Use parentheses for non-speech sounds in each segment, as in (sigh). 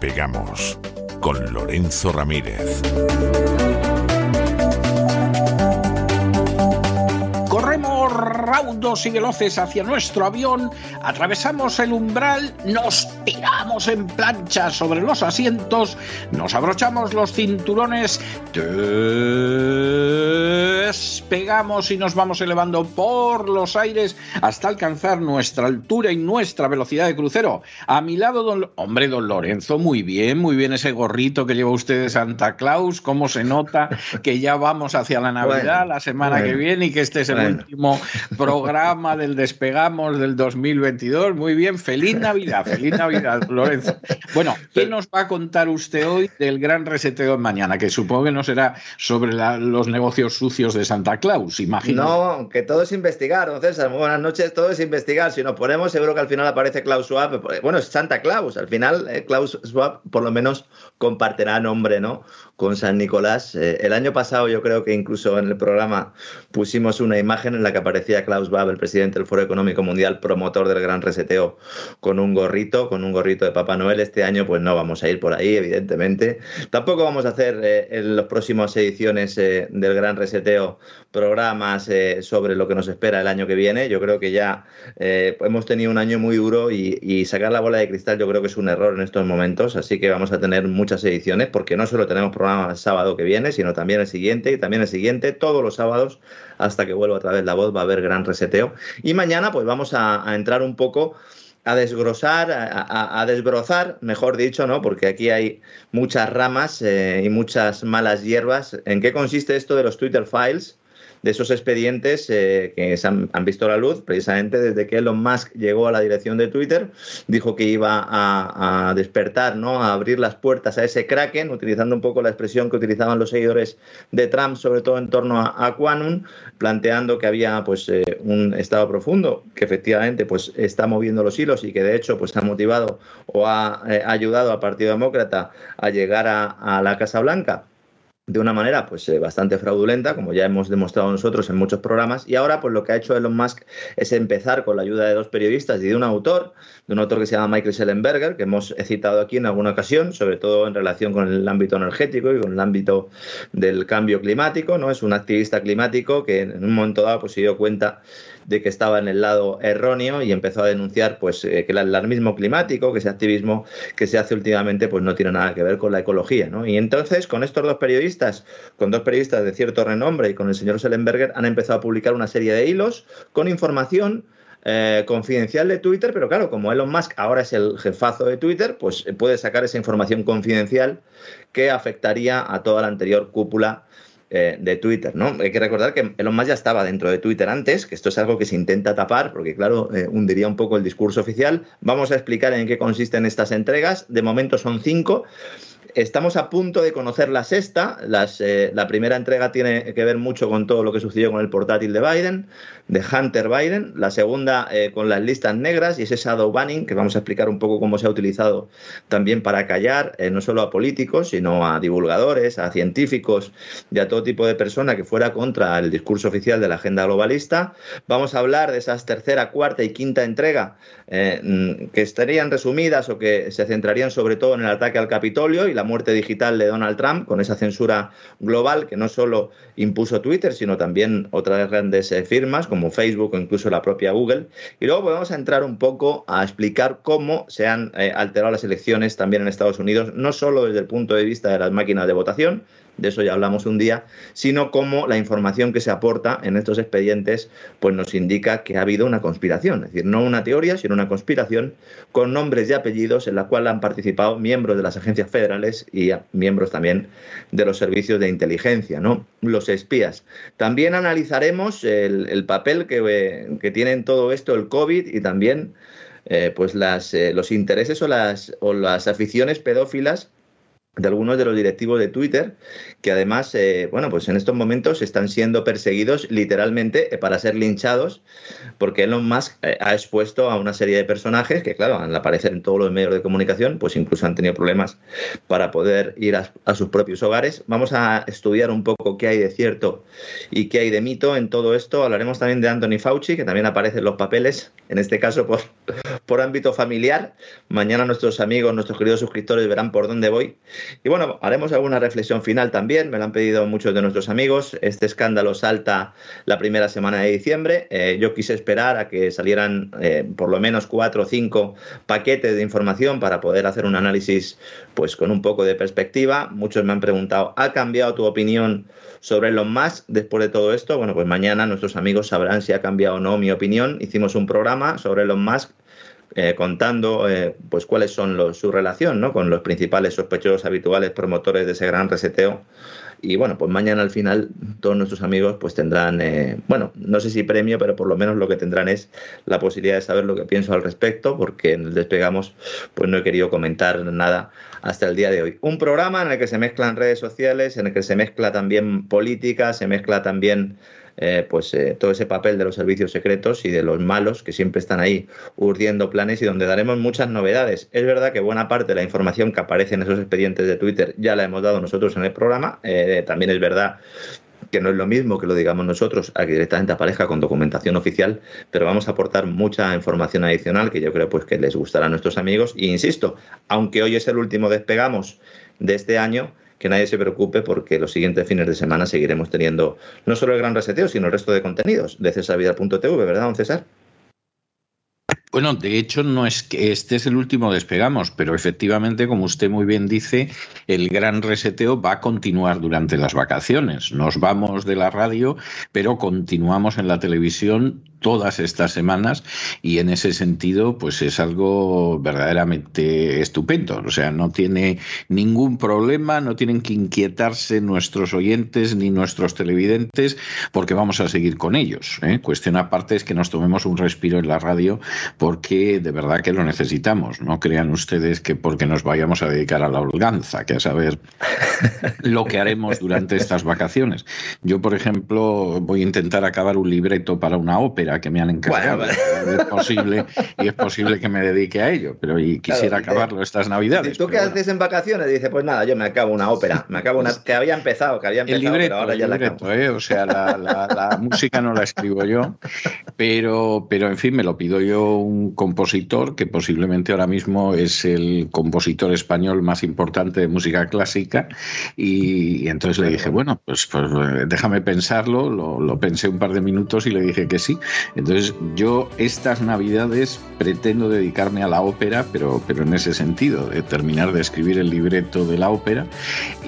Despegamos con Lorenzo Ramírez. Raudos y veloces hacia nuestro avión, atravesamos el umbral, nos tiramos en plancha sobre los asientos, nos abrochamos los cinturones, despegamos y nos vamos elevando por los aires hasta alcanzar nuestra altura y nuestra velocidad de crucero. A mi lado, don... hombre, don Lorenzo, muy bien, muy bien ese gorrito que lleva usted de Santa Claus, cómo se nota que ya vamos hacia la Navidad la semana que viene y que este es el último programa del Despegamos del 2022. Muy bien, feliz Navidad, feliz Navidad, Lorenzo. Bueno, ¿qué nos va a contar usted hoy del gran reseteo de mañana? Que supongo que no será sobre los negocios sucios de Santa Claus, imagino. No, que todo es investigar, don César. Buenas noches, todo es investigar. Si nos ponemos, seguro que al final aparece Klaus Schwab. Bueno, es Santa Claus. Al final, eh, Klaus Schwab por lo menos compartirá nombre, ¿no? Con San Nicolás. Eh, el año pasado yo creo que incluso en el programa pusimos una imagen en la que aparecía Klaus Schwab, el presidente del Foro Económico Mundial, promotor del gran reseteo, con un gorrito, con un gorrito de Papá Noel. Este año pues no vamos a ir por ahí, evidentemente. Tampoco vamos a hacer eh, en las próximas ediciones del gran reseteo programas eh, sobre lo que nos espera el año que viene. Yo creo que ya eh, hemos tenido un año muy duro y, sacar la bola de cristal yo creo que es un error en estos momentos, así que vamos a tener muchas ediciones porque no solo tenemos el sábado que viene, sino también el siguiente y también el siguiente, todos los sábados hasta que vuelva otra vez la voz va a haber gran reseteo. Y mañana pues vamos a, entrar un poco a desgrosar, a, desbrozar, mejor dicho, ¿no? Porque aquí hay muchas ramas eh, y muchas malas hierbas. ¿En qué consiste esto de los Twitter Files? De esos expedientes eh, que se han, visto la luz precisamente desde que Elon Musk llegó a la dirección de Twitter, dijo que iba a, despertar, ¿no? a abrir las puertas a ese kraken, utilizando un poco la expresión que utilizaban los seguidores de Trump, sobre todo en torno a, a planteando que había pues, eh, un estado profundo que efectivamente pues, está moviendo los hilos y que de hecho pues, ha motivado o ha eh, ayudado al Partido Demócrata a llegar a la Casa Blanca de una manera pues eh, bastante fraudulenta, como ya hemos demostrado nosotros en muchos programas, y ahora pues lo que ha hecho Elon Musk es empezar con la ayuda de dos periodistas y de un autor, de un autor que se llama Michael Schellenberger, que hemos citado aquí en alguna ocasión, sobre todo en relación con el ámbito energético y con el ámbito del cambio climático, ¿no? Es un activista climático que en un momento dado pues se dio cuenta de que estaba en el lado erróneo y empezó a denunciar pues eh, que el alarmismo climático, que ese activismo que se hace últimamente pues no tiene nada que ver con la ecología, ¿no? Y entonces con estos dos periodistas, con dos periodistas de cierto renombre y con el señor Sellenberger han empezado a publicar una serie de hilos con información eh, confidencial de Twitter, pero claro, como Elon Musk ahora es el jefazo de Twitter, pues puede sacar esa información confidencial que afectaría a toda la anterior cúpula eh, de Twitter, ¿no? Hay que recordar que Elon Musk ya estaba dentro de Twitter antes, que esto es algo que se intenta tapar, porque claro, eh, hundiría un poco el discurso oficial. Vamos a explicar en qué consisten estas entregas. De momento son cinco. Estamos a punto de conocer la sexta. Eh, la primera entrega tiene que ver mucho con todo lo que sucedió con el portátil de Biden, de Hunter Biden. La segunda con las listas negras y ese shadow banning, que vamos a explicar un poco cómo se ha utilizado también para callar no solo a políticos, sino a divulgadores, a científicos y a todo tipo de persona que fuera contra el discurso oficial de la agenda globalista. Vamos a hablar de esas tercera, cuarta y quinta entrega mm, que estarían resumidas o que se centrarían sobre todo en el ataque al Capitolio y la muerte digital de Donald Trump, con esa censura global que no solo impuso Twitter, sino también otras grandes eh, firmas como Facebook o incluso la propia Google. Y luego a entrar un poco a explicar cómo se han eh, alterado las elecciones también en Estados Unidos, no solo desde el punto de vista de las máquinas de votación, de eso ya hablamos un día, sino cómo la información que se aporta en estos expedientes pues nos indica que ha habido una conspiración, es decir, no una teoría, sino una conspiración con nombres y apellidos en la cual han participado miembros de las agencias federales y miembros también de los servicios de inteligencia, ¿no? Los espías. También analizaremos el, papel que, que tiene en todo esto el COVID y también eh, pues las, eh, los intereses o las, o las aficiones pedófilas de algunos de los directivos de Twitter, que además, eh, bueno, pues en estos momentos están siendo perseguidos literalmente para ser linchados, porque Elon Musk ha expuesto a una serie de personajes que, claro, al aparecer en todos los medios de comunicación, pues incluso han tenido problemas para poder ir a, a sus propios hogares. Vamos a estudiar un poco qué hay de cierto y qué hay de mito en todo esto. Hablaremos también de Anthony Fauci, que también aparece en los papeles, en este caso por, (laughs) por ámbito familiar. Mañana nuestros amigos, nuestros queridos suscriptores verán por dónde voy. Y bueno, haremos alguna reflexión final también. Me lo han pedido muchos de nuestros amigos. Este escándalo salta la primera semana de diciembre. Eh, yo quise esperar a que salieran eh, por lo menos cuatro o cinco paquetes de información para poder hacer un análisis pues con un poco de perspectiva. Muchos me han preguntado, ¿ha cambiado tu opinión sobre Elon Musk después de todo esto? Bueno, pues mañana nuestros amigos sabrán si ha cambiado o no mi opinión. Hicimos un programa sobre Elon Musk eh, contando eh, pues cuáles son los, su relación ¿no? con los principales sospechosos habituales promotores de ese gran reseteo. Y bueno, pues mañana al final todos nuestros amigos pues tendrán, eh, bueno, no sé si premio, pero por lo menos lo que tendrán es la posibilidad de saber lo que pienso al respecto, porque en el despegamos pues no he querido comentar nada hasta el día de hoy. Un programa en el que se mezclan redes sociales, en el que se mezcla también política, se mezcla también eh, pues eh, todo ese papel de los servicios secretos y de los malos que siempre están ahí urdiendo planes y donde daremos muchas novedades. Es verdad que buena parte de la información que aparece en esos expedientes de Twitter ya la hemos dado nosotros en el programa. Eh, también es verdad que no es lo mismo que lo digamos nosotros a que directamente aparezca con documentación oficial, pero vamos a aportar mucha información adicional que yo creo pues que les gustará a nuestros amigos. Y insisto, aunque hoy es el último despegamos de este año, que nadie se preocupe porque los siguientes fines de semana seguiremos teniendo no solo el gran reseteo, sino el resto de contenidos de cesarvidal.tv, ¿verdad, don César? Bueno, de hecho no es que este es el último despegamos, pero efectivamente, como usted muy bien dice, el gran reseteo va a continuar durante las vacaciones. Nos vamos de la radio, pero continuamos en la televisión todas estas semanas y en ese sentido pues es algo verdaderamente estupendo. O sea, no tiene ningún problema, no tienen que inquietarse nuestros oyentes ni nuestros televidentes porque vamos a seguir con ellos. ¿eh? Cuestión aparte es que nos tomemos un respiro en la radio porque de verdad que lo necesitamos. No crean ustedes que porque nos vayamos a dedicar a la holganza, que a saber (laughs) lo que haremos durante estas vacaciones. Yo, por ejemplo, voy a intentar acabar un libreto para una ópera que me han encargado. Es posible y es posible que me dedique a ello, pero y quisiera acabarlo estas Navidades. ¿Tú qué haces en vacaciones? Dice, pues nada, yo me acabo una ópera, me acabo una (laughs) que había empezado, que había empezado, el libreto, ahora ya la ¿eh? O sea, la, (laughs) música no la escribo yo, pero, pero en fin, me lo pido yo un compositor que posiblemente ahora mismo es el compositor español más importante de música clásica y, entonces le dije, bueno, pues, pues déjame pensarlo, lo, lo pensé un par de minutos y le dije que sí. Entonces yo estas navidades pretendo dedicarme a la ópera, pero, pero en ese sentido, de terminar de escribir el libreto de la ópera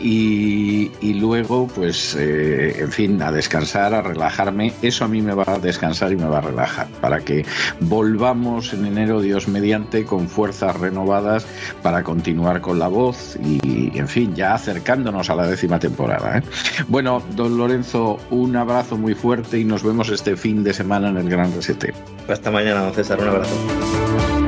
y, luego, pues, eh, en fin, a descansar, a relajarme. Eso a mí me va a descansar y me va a relajar, para que volvamos en enero, Dios mediante, con fuerzas renovadas para continuar con la voz y, en fin, ya acercándonos a la décima temporada. ¿eh? Bueno, don Lorenzo, un abrazo muy fuerte y nos vemos este fin de semana en el Gran Resete. Hasta mañana, don César. Un abrazo.